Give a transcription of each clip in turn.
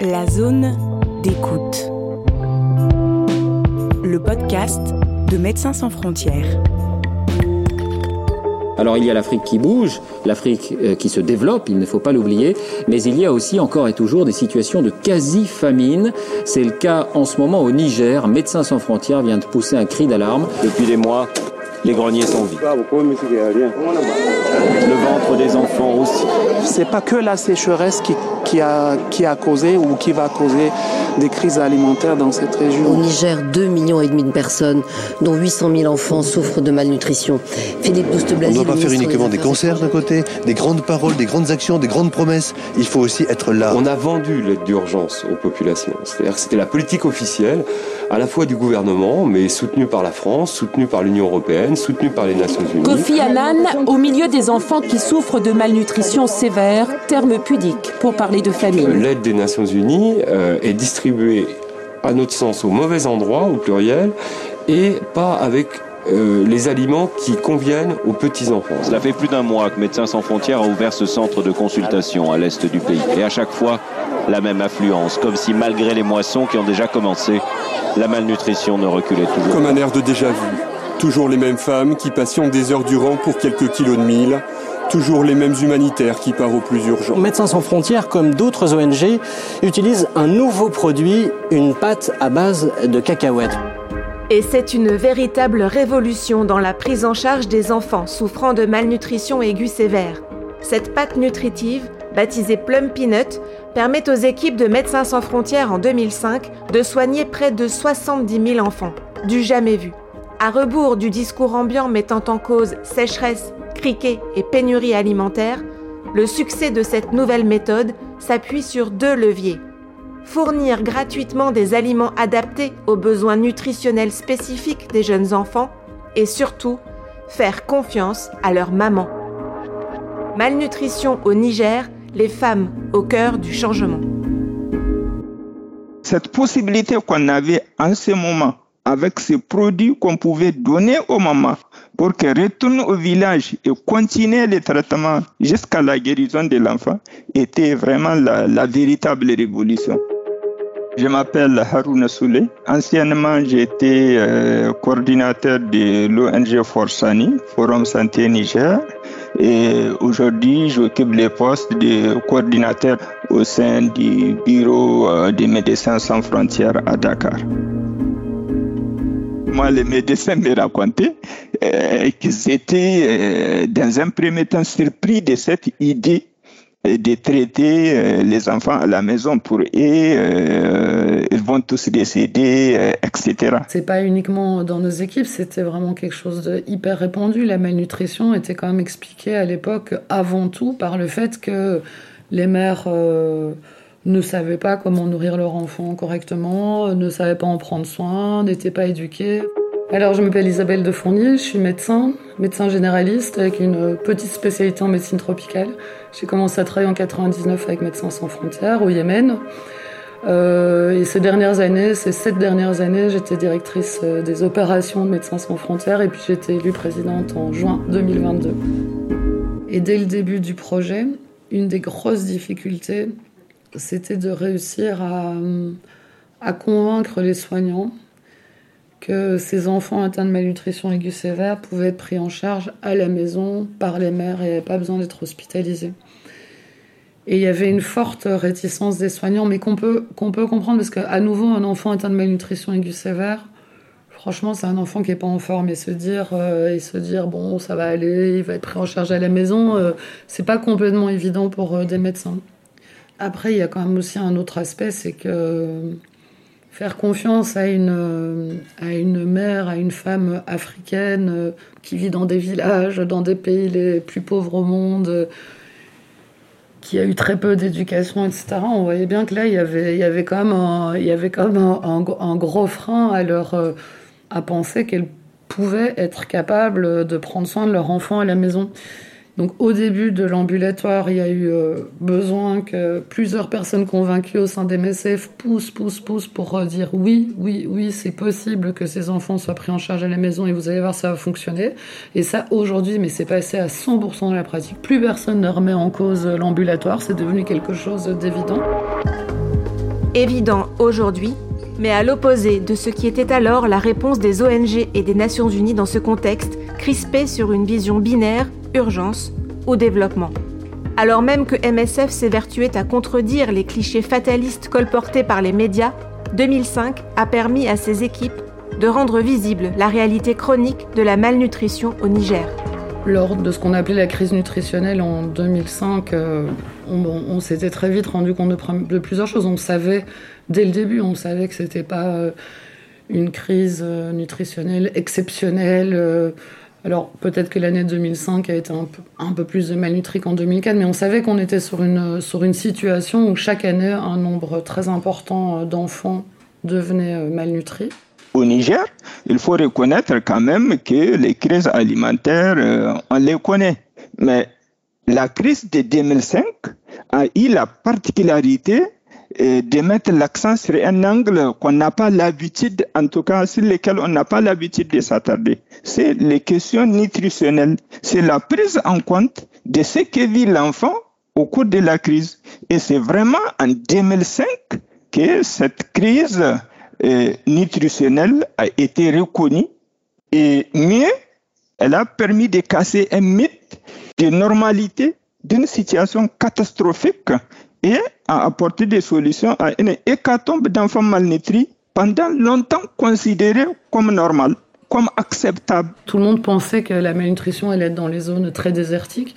La zone d'écoute. Le podcast de Médecins sans frontières. Alors il y a l'Afrique qui bouge, l'Afrique euh, qui se développe, il ne faut pas l'oublier, mais il y a aussi encore et toujours des situations de quasi-famine. C'est le cas en ce moment au Niger. Médecins sans frontières vient de pousser un cri d'alarme. Depuis des mois, les greniers sont vides. Le ventre des enfants aussi. C'est pas que la sécheresse qui, qui, a, qui a causé ou qui va causer des crises alimentaires dans cette région. Au Niger, 2 millions et demi de personnes, dont 800 000 enfants, souffrent de malnutrition. Philippe douste On ne doit pas faire uniquement des concerts d'un côté, des grandes paroles, des grandes actions, des grandes promesses. Il faut aussi être là. On a vendu l'aide d'urgence aux populations. C'est-à-dire que c'était la politique officielle, à la fois du gouvernement, mais soutenue par la France, soutenue par l'Union européenne, soutenue par les Nations Unies. Kofi Annan, au milieu des enfants qui souffrent de malnutrition sévère, terme pudique pour parler de famine. L'aide des Nations Unies euh, est distribuée, à notre sens, au mauvais endroit, au pluriel, et pas avec euh, les aliments qui conviennent aux petits-enfants. Cela fait plus d'un mois que Médecins sans frontières a ouvert ce centre de consultation à l'est du pays. Et à chaque fois, la même affluence, comme si malgré les moissons qui ont déjà commencé, la malnutrition ne reculait toujours. Comme un air de déjà-vu. Toujours les mêmes femmes qui patientent des heures durant pour quelques kilos de mille. Toujours les mêmes humanitaires qui partent au plus urgent. Médecins sans frontières, comme d'autres ONG, utilisent un nouveau produit, une pâte à base de cacahuètes. Et c'est une véritable révolution dans la prise en charge des enfants souffrant de malnutrition aiguë sévère. Cette pâte nutritive, baptisée Plum Peanut, permet aux équipes de Médecins sans frontières en 2005 de soigner près de 70 000 enfants, du jamais vu. À rebours du discours ambiant mettant en cause sécheresse, et pénurie alimentaire, le succès de cette nouvelle méthode s'appuie sur deux leviers. Fournir gratuitement des aliments adaptés aux besoins nutritionnels spécifiques des jeunes enfants et surtout faire confiance à leur maman. Malnutrition au Niger, les femmes au cœur du changement. Cette possibilité qu'on avait en ce moment avec ces produits qu'on pouvait donner aux mamans pour qu'elles retournent au village et continuer les traitements jusqu'à la guérison de l'enfant était vraiment la, véritable révolution. Je m'appelle Harouna Soule. Anciennement, j'étais euh, coordinateur de l'ONG Forsani, Forum Santé Niger. Et aujourd'hui, j'occupe le poste de coordinateur au sein du bureau euh, des médecins sans frontières à Dakar moi, les médecins me racontaient euh, qu'ils étaient, euh, dans un premier temps, surpris de cette idée de traiter euh, les enfants à la maison pour eux, euh, ils vont tous décéder, euh, etc. C'est pas uniquement dans nos équipes, c'était vraiment quelque chose de hyper répandu. La malnutrition était quand même expliquée à l'époque avant tout par le fait que les mères ne savaient pas comment nourrir leur enfant correctement, ne savaient pas en prendre soin, n'étaient pas éduquées. Alors, je m'appelle Isabelle de Fournier, je suis médecin, médecin généraliste avec une petite spécialité en médecine tropicale. J'ai commencé à travailler en 99 avec Médecins sans frontières au Yémen. Euh, et ces dernières années, ces sept dernières années, j'étais directrice des opérations de Médecins sans frontières et puis j'ai été élue présidente en juin 2022. Et dès le début du projet, une des grosses difficultés, c'était de réussir à, convaincre les soignants que ces enfants atteints de malnutrition aiguë sévère pouvaient être pris en charge à la maison par les mères et n'avaient pas besoin d'être hospitalisés. Et il y avait une forte réticence des soignants, mais qu'on peut, qu'on peut comprendre parce qu'à nouveau, un enfant atteint de malnutrition aiguë sévère, franchement, c'est un enfant qui n'est pas en forme. Et se dire, euh, et se dire, bon, ça va aller, il va être pris en charge à la maison, euh, c'est pas complètement évident pour euh, des médecins. Après, il y a quand même aussi un autre aspect, c'est que faire confiance à une, à une mère, à une femme africaine qui vit dans des villages, dans des pays les plus pauvres au monde, qui a eu très peu d'éducation, etc. On voyait bien que là, il y avait, il y avait quand même un, il y avait quand même un gros frein à leur, à penser qu'elles pouvaient être capables de prendre soin de leur enfant à la maison. Donc au début de l'ambulatoire, il y a eu euh, besoin que plusieurs personnes convaincues au sein des MSF poussent, poussent, poussent pour dire oui, oui, oui, c'est possible que ces enfants soient pris en charge à la maison et vous allez voir, ça va fonctionner. Et ça, aujourd'hui, mais c'est passé à 100% dans la pratique. Plus personne ne remet en cause l'ambulatoire, c'est devenu quelque chose d'évident. Évident aujourd'hui, mais à l'opposé de ce qui était alors la réponse des ONG et des Nations Unies dans ce contexte, crispé sur une vision binaire, urgence ou développement. Alors même que MSF s'évertuait à contredire les clichés fatalistes colportés par les médias, 2005 a permis à ses équipes de rendre visible la réalité chronique de la malnutrition au Niger. Lors de ce qu'on appelait la crise nutritionnelle en 2005, euh, on, s'était très vite rendu compte de, plusieurs choses. On savait dès le début, on savait que c'était pas euh, une crise euh, nutritionnelle exceptionnelle. Alors peut-être que l'année 2005 a été un peu, un peu plus de malnutrie qu'en 2004, mais on savait qu'on était sur une, sur une situation où chaque année un nombre très important d'enfants devenait malnutris au Niger, il faut reconnaître quand même que les crises alimentaires, euh, on les connaît. Mais la crise de 2005 a eu la particularité euh, de mettre l'accent sur un angle qu'on n'a pas l'habitude, en tout cas sur lequel on n'a pas l'habitude de s'attarder. C'est les questions nutritionnelles. C'est la prise en compte de ce que vit l'enfant au cours de la crise. Et c'est vraiment en 2005 que cette crise nutritionnelle a été reconnue et mieux, elle a permis de casser un mythe de normalité d'une situation catastrophique et a apporté des solutions à une hécatombe d'enfants malnutris pendant longtemps considérés comme normal, comme acceptable. Tout le monde pensait que la malnutrition allait être dans les zones très désertiques.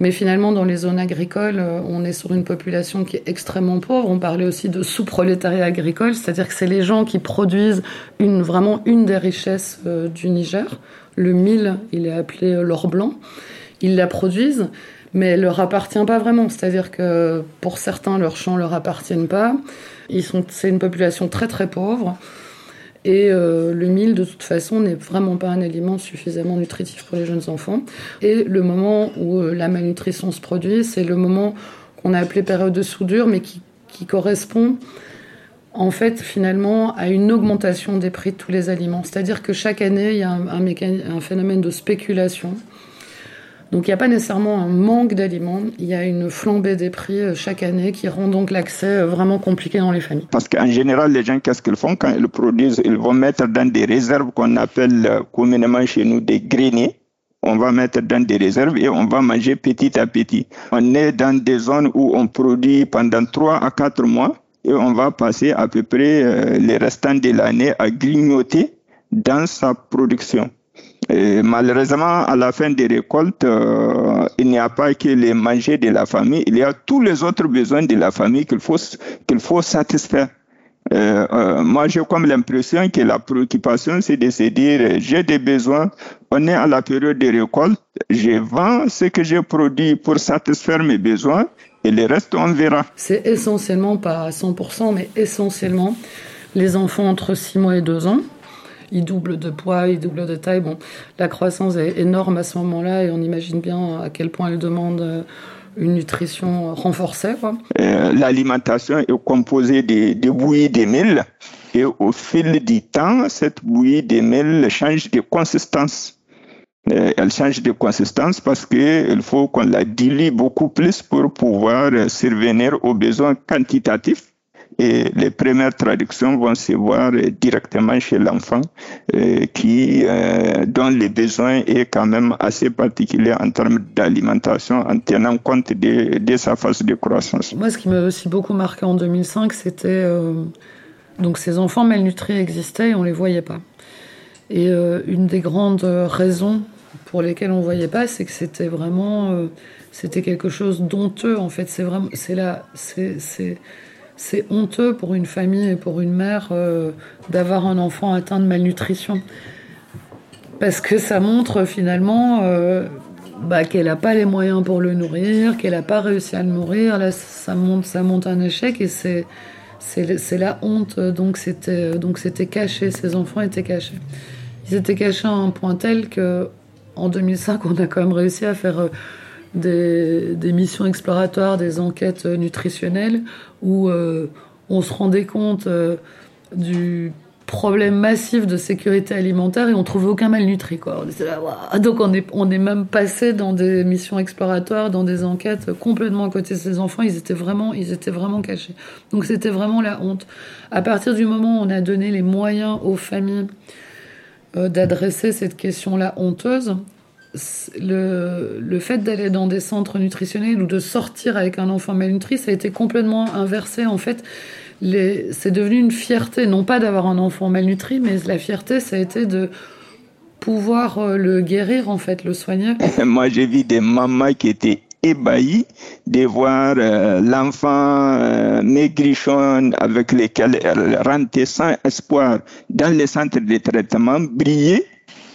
Mais finalement, dans les zones agricoles, euh, on est sur une population qui est extrêmement pauvre. On parlait aussi de sous-prolétariat agricole, c'est-à-dire que c'est les gens qui produisent vraiment une des richesses euh, du Niger. Le mil, il est appelé euh, l'or blanc. Ils la produisent, mais elle leur appartient pas vraiment. C'est-à-dire que pour certains, leurs champs leur appartiennent pas. Ils sont, c'est une population très très pauvre. Et euh, le mil, de toute façon, n'est vraiment pas un aliment suffisamment nutritif pour les jeunes enfants. Et le moment où euh, la malnutrition se produit, c'est le moment qu'on a appelé période de soudure, mais qui, correspond en fait finalement à une augmentation des prix de tous les aliments. C'est-à-dire que chaque année, il y a un, un, un phénomène de spéculation donc il n'y a pas nécessairement un manque d'aliments, il y a une flambée des prix euh, chaque année qui rend donc l'accès euh, vraiment compliqué dans les familles. Parce qu'en général, les gens, qu'est-ce qu'ils font quand ils produisent? Ils vont mettre dans des réserves qu'on appelle euh, communément chez nous des greniers on va mettre dans des réserves et on va manger petit à petit. On est dans des zones où on produit pendant 3 à 4 mois et on va passer à peu près les restants de l'année à grignoter dans sa production. Malheureusement, à la fin des récoltes, euh, il n'y a pas que les manger de la famille, il y a tous les autres besoins de la famille qu'il faut, qu'il faut satisfaire. Euh, euh, moi, j'ai comme l'impression que la préoccupation, c'est de se dire, j'ai des besoins, on est à la période des récoltes, je vends ce que j'ai produit pour satisfaire mes besoins, et le reste, on verra. C'est essentiellement, pas à 100%, mais essentiellement les enfants entre 6 mois et 2 ans il double de poids, il double de taille. Bon, la croissance est énorme à ce moment-là et on imagine bien à quel point elle demande euh, une nutrition renforcée. Euh, l'alimentation est composée de, de bouillie de mil et au fil du temps, cette bouillie de mil change de consistance. Euh, elle change de consistance parce qu'il faut qu'on la dilue beaucoup plus pour pouvoir survenir aux besoins quantitatifs et les premières traductions vont se voir directement chez l'enfant euh, qui euh, dont les besoins est quand même assez particulier en termes d'alimentation en tenant compte de, sa phase de croissance. Moi, ce qui m'a aussi beaucoup marqué en 2005, c'était euh, donc ces enfants malnutris existaient et on les voyait pas. Et une des grandes raisons pour lesquelles on voyait pas, c'est que c'était vraiment c'était quelque chose d'honteux en fait. C'est vraiment c'est là c'est c'est honteux pour une famille et pour une mère euh, d'avoir un enfant atteint de malnutrition. Parce que ça montre finalement euh, bah, qu'elle n'a pas les moyens pour le nourrir, qu'elle n'a pas réussi à le nourrir. Là, ça monte, ça monte un échec et c'est, c'est, la honte. Donc c'était, donc c'était caché, ces enfants étaient cachés. Ils étaient cachés à un point tel que en 2005, on a quand même réussi à faire... Des, missions exploratoires, des enquêtes nutritionnelles où euh, on se rendait compte euh, du problème massif de sécurité alimentaire et on trouvait aucun malnutri quoi. Donc on est on est même passé dans des missions exploratoires, dans des enquêtes complètement à côté de ces enfants. Ils étaient vraiment ils étaient vraiment cachés. Donc c'était vraiment la honte. À partir du moment où on a donné les moyens aux familles euh, d'adresser cette question-là honteuse, le, le, fait d'aller dans des centres nutritionnels ou de sortir avec un enfant malnutri, ça a été complètement inversé. En fait, c'est devenu une fierté, non pas d'avoir un enfant malnutri, mais la fierté, ça a été de pouvoir euh, le guérir, en fait, le soigner. Moi, j'ai vu des mamans qui étaient ébahies de voir euh, l'enfant euh, maigrichon avec lequel elle rentrait sans espoir dans les centres de traitement briller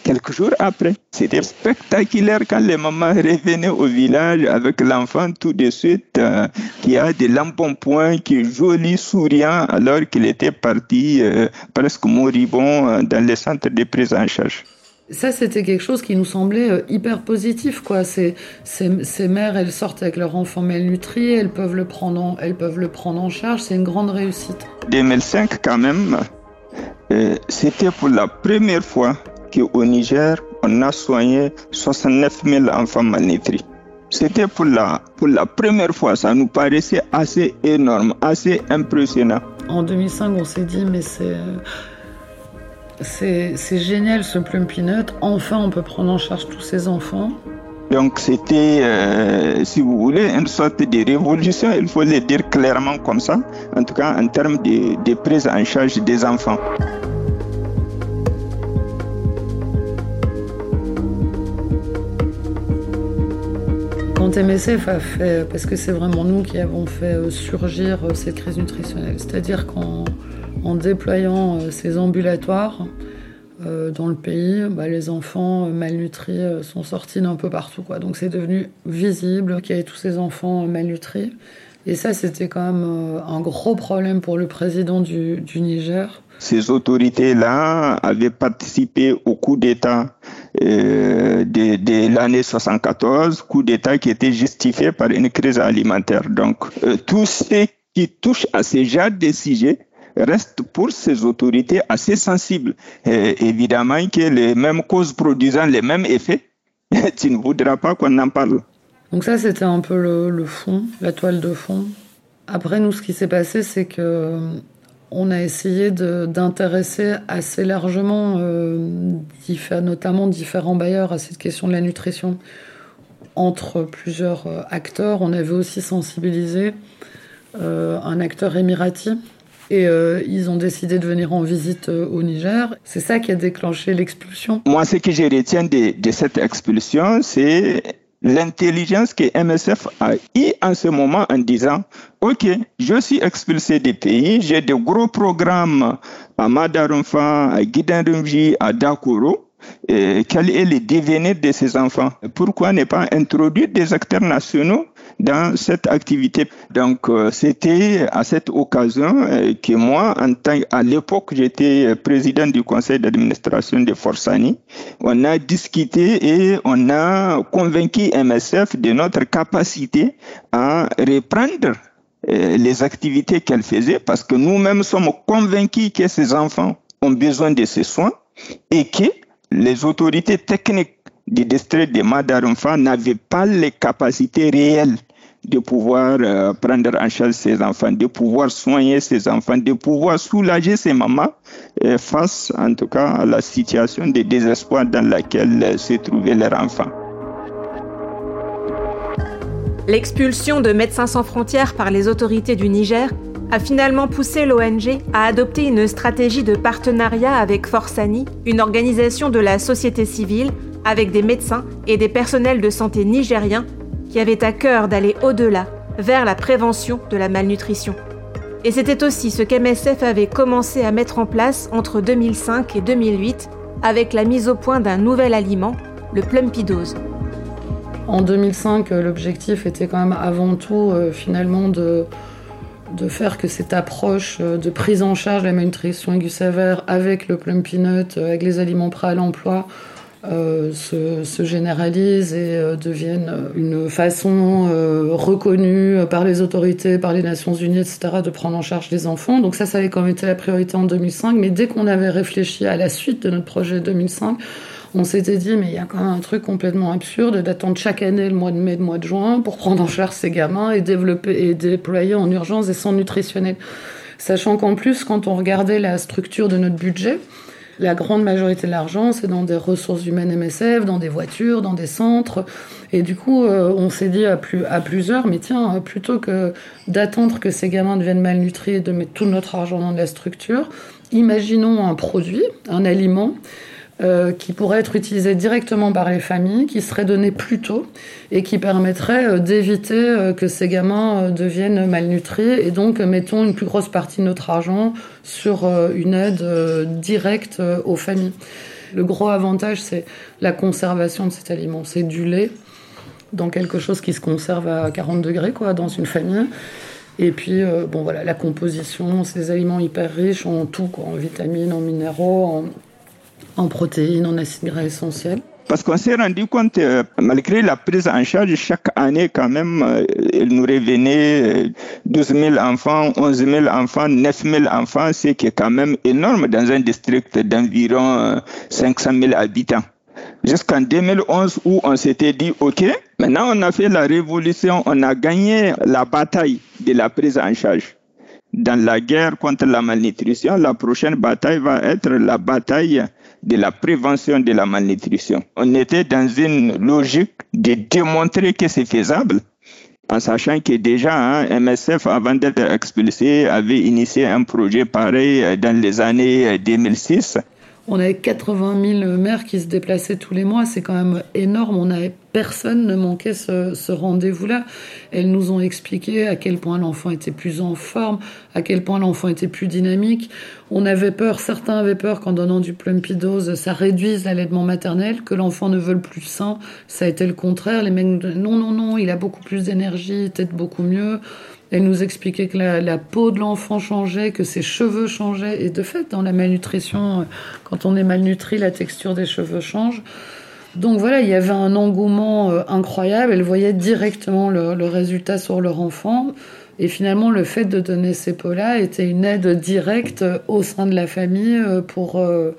quelques jours après. C'était spectaculaire quand les mamans revenaient au village avec l'enfant tout de suite, euh, qui a des lampes en point, qui est joli, souriant, alors qu'il était parti euh, presque moribond euh, dans les centres de prise en charge. Ça, c'était quelque chose qui nous semblait hyper positif, quoi. Ces, ces, ces, mères, elles sortent avec leur enfant malnutri, elles peuvent le prendre en, elles peuvent le prendre en charge. C'est une grande réussite. 2005, quand même, c'était pour la première fois qu'au Niger, on a soigné 69 000 enfants malnutris. C'était pour la, pour la première fois, ça nous paraissait assez énorme, assez impressionnant. En 2005, on s'est dit, mais c'est. C'est génial ce Plum Peanut. Enfin, on peut prendre en charge tous ces enfants. Donc c'était, euh, si vous voulez, une sorte de révolution, il faut le dire clairement comme ça, en tout cas en termes de, de prise en charge des enfants. MSF a fait, parce que c'est vraiment nous qui avons fait euh, surgir euh, cette crise nutritionnelle, c'est-à-dire qu'en en déployant euh, ces ambulatoires dans le pays, bah, les enfants malnutris sont sortis d'un peu partout. Quoi. Donc c'est devenu visible qu'il y avait tous ces enfants malnutris. Et ça, c'était quand même un gros problème pour le président du Niger. Ces autorités-là avaient participé au coup d'État euh, de, de l'année 74, coup d'État qui était justifié par une crise alimentaire. Donc, euh, tout ce qui touche à ces genres de sujets reste pour ces autorités assez sensible. évidemment que les mêmes causes produisant les mêmes effets, tu ne voudras pas qu'on en parle. Donc ça, c'était un peu le, fond, la toile de fond. Après, nous, ce qui s'est passé, c'est que on a essayé d'intéresser assez largement, euh, notamment différents bailleurs, à cette question de la nutrition entre plusieurs euh, acteurs. On avait aussi sensibilisé euh, un acteur émirati et ils ont décidé de venir en visite au Niger. C'est ça qui a déclenché l'expulsion. Moi, ce que je retiens de, de cette expulsion, c'est l'intelligence que MSF a eu en ce moment en disant, OK, je suis expulsé des pays, j'ai de gros programmes à Madarumfa, à Guidanrumji, à Dakoro. Et quel est le devenir de ces enfants? Pourquoi ne pas introduire des acteurs nationaux dans cette activité? Donc, euh, c'était à cette occasion euh, que moi, à l'époque, j'étais président du conseil d'administration de Forsani. On a discuté et on a convaincu MSF de notre capacité à reprendre euh, les activités qu'elle faisait parce que nous-mêmes sommes convaincus que ces enfants ont besoin de ces soins et que les autorités techniques du district de Madarumfa n'avaient pas les capacités réelles de pouvoir euh, prendre en charge ces enfants, de pouvoir soigner ces enfants, de pouvoir soulager ces mamans euh, face en tout cas à la situation de désespoir dans laquelle euh, se trouvait leur enfant. L'expulsion de Médecins sans frontières par les autorités du Niger a finalement poussé l'ONG à adopter une stratégie de partenariat avec Forsani, une organisation de la société civile avec des médecins et des personnels de santé nigériens qui avait à cœur d'aller au-delà, vers la prévention de la malnutrition. Et c'était aussi ce qu'MSF avait commencé à mettre en place entre 2005 et 2008 avec la mise au point d'un nouvel aliment, le plumpidose. En 2005, l'objectif était quand même avant tout euh, finalement de, de faire que cette approche euh, de prise en charge de la malnutrition aiguë sévère avec le plum peanut, euh, avec les aliments prêts à l'emploi, euh, se, se, généralisent et deviennent une façon reconnue par les autorités, par les Nations Unies, etc., de prendre en charge les enfants. Donc ça, ça avait quand même été la priorité en 2005. Mais dès qu'on avait réfléchi à la suite de notre projet 2005, on s'était dit, mais il y a quand même un truc complètement absurde d'attendre chaque année le mois de mai, le mois de juin pour prendre en charge ces gamins et développer et déployer en urgence des centres nutritionnels. Sachant qu'en plus, quand on regardait la structure de notre budget, la grande majorité de l'argent, c'est dans des ressources humaines MSF, dans des voitures, dans des centres. Et du coup, euh, on s'est dit à, plus, à plusieurs, mais tiens, plutôt que d'attendre que ces gamins deviennent malnutris et de mettre tout notre argent dans la structure, imaginons un produit, un aliment, euh, qui pourrait être utilisé directement par les familles, qui serait donné plus tôt et qui permettrait euh, d'éviter euh, que ces gamins deviennent malnutris et donc mettons une plus grosse partie de notre argent sur une aide directe aux familles. Le gros avantage, c'est la conservation de cet aliment. C'est du lait dans quelque chose qui se conserve à 40 degrés, quoi, dans une famille. Et puis, bon voilà, la composition, ces aliments hyper riches en tout, en vitamines, en minéraux, en en protéines, en acides gras essentiels. Parce qu'on s'est rendu compte, euh, malgré la prise en charge, chaque année quand même, euh, il nous revenait 12 euh, 000 enfants, 11 000 enfants, 9 000 enfants, ce qui est quand même énorme dans un district d'environ 500 000 habitants. Jusqu'en 2011 où on s'était dit, OK, maintenant on a fait la révolution, on a gagné la bataille de la prise en charge dans la guerre contre la malnutrition, la prochaine bataille va être la bataille de la prévention de la malnutrition. On était dans une logique de démontrer que c'est faisable en sachant que déjà hein, MSF, avant d'être expulsé, avait initié un projet pareil dans les années 2006 on avait 80 000 mères qui se déplaçaient tous les mois. C'est quand même énorme. On avait personne ne manquait ce, rendez-vous-là. Elles nous ont expliqué à quel point l'enfant était plus en forme, à quel point l'enfant était plus dynamique. On avait peur, certains avaient peur qu'en donnant du plumpidose, ça réduise l'allaitement maternel, que l'enfant ne veuille plus sain. Ça a été le contraire. Les mecs non, non, non, il a beaucoup plus d'énergie, peut-être beaucoup mieux. Elle nous expliquait que la, peau de l'enfant changeait, que ses cheveux changeaient. Et de fait, dans la malnutrition, quand on est malnutri, la texture des cheveux change. Donc voilà, il y avait un engouement euh, incroyable. Elle voyait directement le, résultat sur leur enfant. Et finalement, le fait de donner ces peaux-là était une aide directe au sein de la famille euh, pour, euh,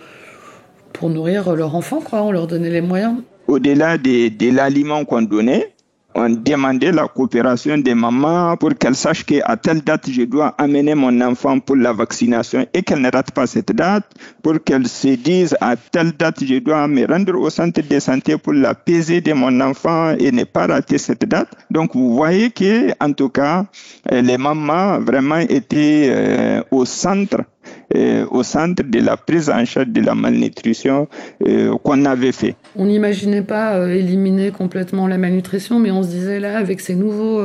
pour nourrir leur enfant. Quoi. On leur donnait les moyens. Au-delà de l'aliment qu'on donnait, on demandait la coopération des mamans pour qu'elles sachent qu'à telle date, je dois amener mon enfant pour la vaccination et qu'elle ne rate pas cette date, pour qu'elles se disent à telle date, je dois me rendre au centre de santé pour la pesée de mon enfant et ne pas rater cette date. Donc, vous voyez que, en tout cas, les mamans vraiment étaient euh, au centre euh, au centre de la prise en charge de la malnutrition euh, qu'on avait fait. On n'imaginait pas euh, éliminer complètement la malnutrition, mais on se disait là, avec ces nouveaux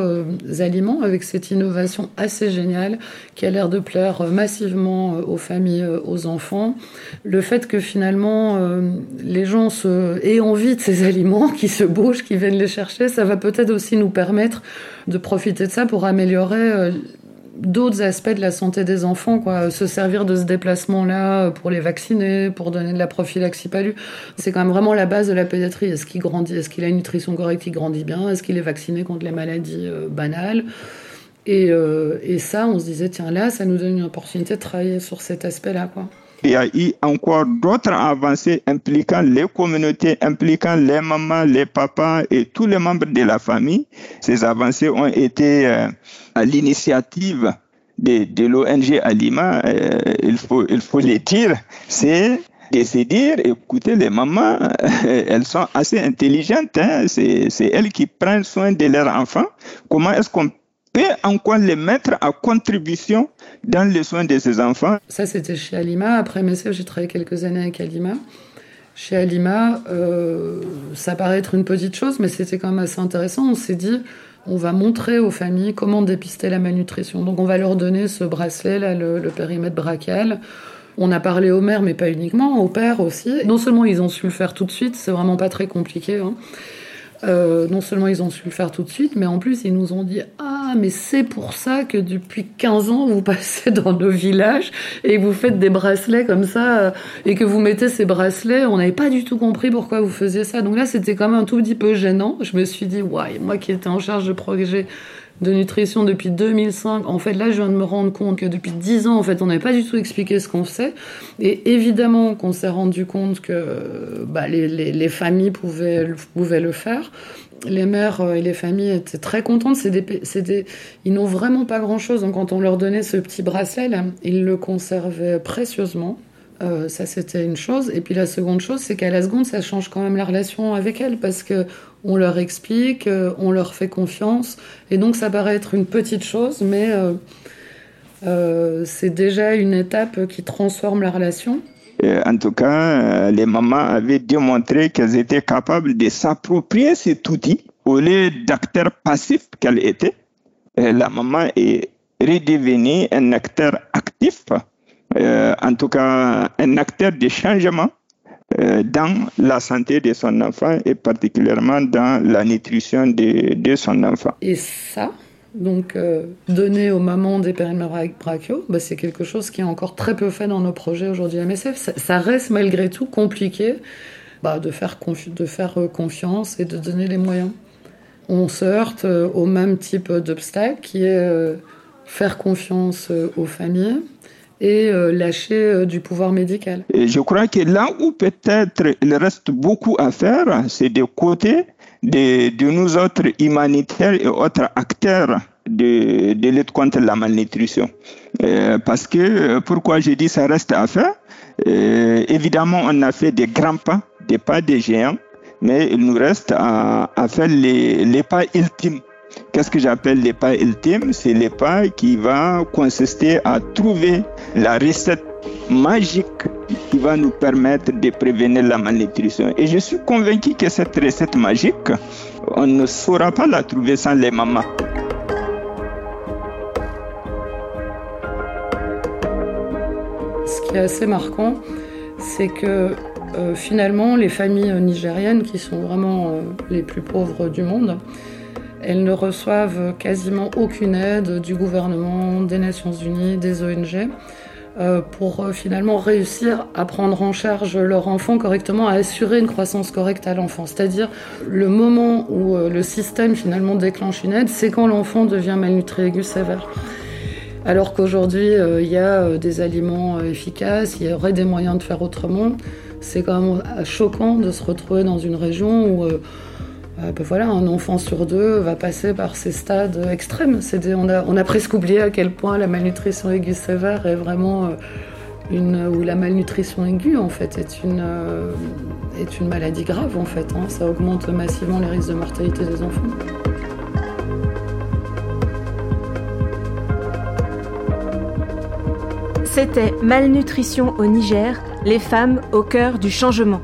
aliments, avec cette innovation assez géniale qui a l'air de plaire massivement aux familles, aux enfants, le fait que finalement les gens aient envie de ces aliments, qui se bougent, qui viennent les chercher, ça va peut-être aussi nous permettre de profiter de ça pour améliorer d'autres aspects de la santé des enfants, quoi. Se servir de ce déplacement-là pour les vacciner, pour donner de la prophylaxie palue. C'est quand même vraiment la base de la pédiatrie. Est-ce qu'il grandit, est-ce qu'il a une nutrition correcte, il grandit bien, est-ce qu'il est vacciné contre les maladies euh, banales? Et, euh, et, ça, on se disait, tiens, là, ça nous donne une opportunité de travailler sur cet aspect-là, quoi. Il y a eu encore d'autres avancées impliquant les communautés, impliquant les mamans, les papas et tous les membres de la famille. Ces avancées ont été euh, à l'initiative de, l'ONG Alima, euh, il, faut, il faut le dire, c'est de se dire, écoutez, les mamans, elles sont assez intelligentes, hein, c'est elles qui prennent soin de leurs enfants. Comment est-ce qu'on peut encore les mettre à contribution dans les soins de ces enfants. Ça, c'était chez Alima. Après MSF, j'ai travaillé quelques années avec Alima. Chez Alima, euh, ça paraît être une petite chose, mais c'était quand même assez intéressant. On s'est dit, on va montrer aux familles comment dépister la malnutrition. Donc, on va leur donner ce bracelet, là, le, périmètre brachial. On a parlé aux mères, mais pas uniquement, aux pères aussi. Non seulement ils ont su le faire tout de suite, c'est vraiment pas très compliqué. Hein. Euh, non seulement ils ont su le faire tout de suite, mais en plus ils nous ont dit Ah, mais c'est pour ça que depuis 15 ans vous passez dans nos villages et vous faites des bracelets comme ça euh, et que vous mettez ces bracelets. On n'avait pas du tout compris pourquoi vous faisiez ça. Donc là, c'était quand même un tout petit peu gênant. Je me suis dit Ouais, moi qui étais en charge de projet de nutrition depuis 2005. En fait, là, je viens de me rendre compte que depuis 10 ans, en fait, on n'avait pas du tout expliqué ce qu'on faisait. Et évidemment qu'on s'est rendu compte que bah, les, les, familles pouvaient, pouvaient le faire. Les mères et les familles étaient très contentes. C'est ils n'ont vraiment pas grand-chose. Donc, quand on leur donnait ce petit bracelet, ils le conservaient précieusement. Euh, ça, c'était une chose. Et puis la seconde chose, c'est qu'à la seconde, ça change quand même la relation avec elles parce que on leur explique, euh, on leur fait confiance. Et donc, ça paraît être une petite chose, mais euh, c'est déjà une étape qui transforme la relation. En tout cas, les mamans avaient démontré qu'elles étaient capables de s'approprier cet outil au lieu d'acteur passif qu'elle était. La maman est redevenue un acteur actif euh, en tout cas un acteur de changement euh, dans la santé de son enfant et particulièrement dans la nutrition de, de son enfant. Et ça, donc euh, donner aux mamans des périmètres brachiaux, bah, c'est quelque chose qui est encore très peu fait dans nos projets aujourd'hui à MSF. Ça, reste malgré tout compliqué bah, de faire, de faire confiance et de donner les moyens. On se heurte au même type d'obstacle qui est faire confiance aux familles, et euh, lâcher euh, du pouvoir médical. Je crois que là où peut-être il reste beaucoup à faire, c'est de côté de, nous autres humanitaires et autres acteurs de, de lutte contre la malnutrition. Euh, parce que, pourquoi je dis ça reste à faire? Évidemment, on a fait des grands pas, des pas des géants, mais il nous reste à, faire les pas ultimes. Qu'est-ce que j'appelle les pas ultimes? C'est les qui va consister à trouver la recette magique qui va nous permettre de prévenir la malnutrition. Et je suis convaincu que cette recette magique, on ne saura pas la trouver sans les mamans. Ce qui est assez marquant, c'est que euh, finalement, les familles nigériennes, qui sont vraiment euh, les plus pauvres du monde, elles ne reçoivent quasiment aucune aide du gouvernement, des Nations Unies, des ONG euh, pour euh, finalement réussir à prendre en charge leur enfant correctement, à assurer une croissance correcte à l'enfant. C'est-à-dire le moment où euh, le système finalement déclenche une aide, c'est quand l'enfant devient malnutri aigu sévère. Alors qu'aujourd'hui, il y a des aliments efficaces, il y aurait des moyens de faire autrement. C'est quand même choquant de se retrouver dans une région où euh, ben voilà, un enfant sur deux va passer par ces stades extrêmes. On a, on a presque oublié à quel point la malnutrition aiguë sévère est vraiment euh, une, ou la malnutrition aiguë en fait est une, euh, est une maladie grave en fait. Hein. Ça augmente massivement les risques de mortalité des enfants. C'était Malnutrition au Niger, les femmes au cœur du changement.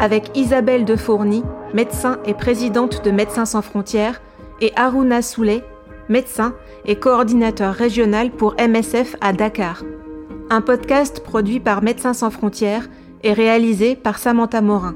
Avec Isabelle de Fourny, médecin et présidente de Médecins sans frontières, et Aruna Souley, médecin et coordinateur régional pour MSF à Dakar. Un podcast produit par Médecins sans frontières et réalisé par Samantha Morin.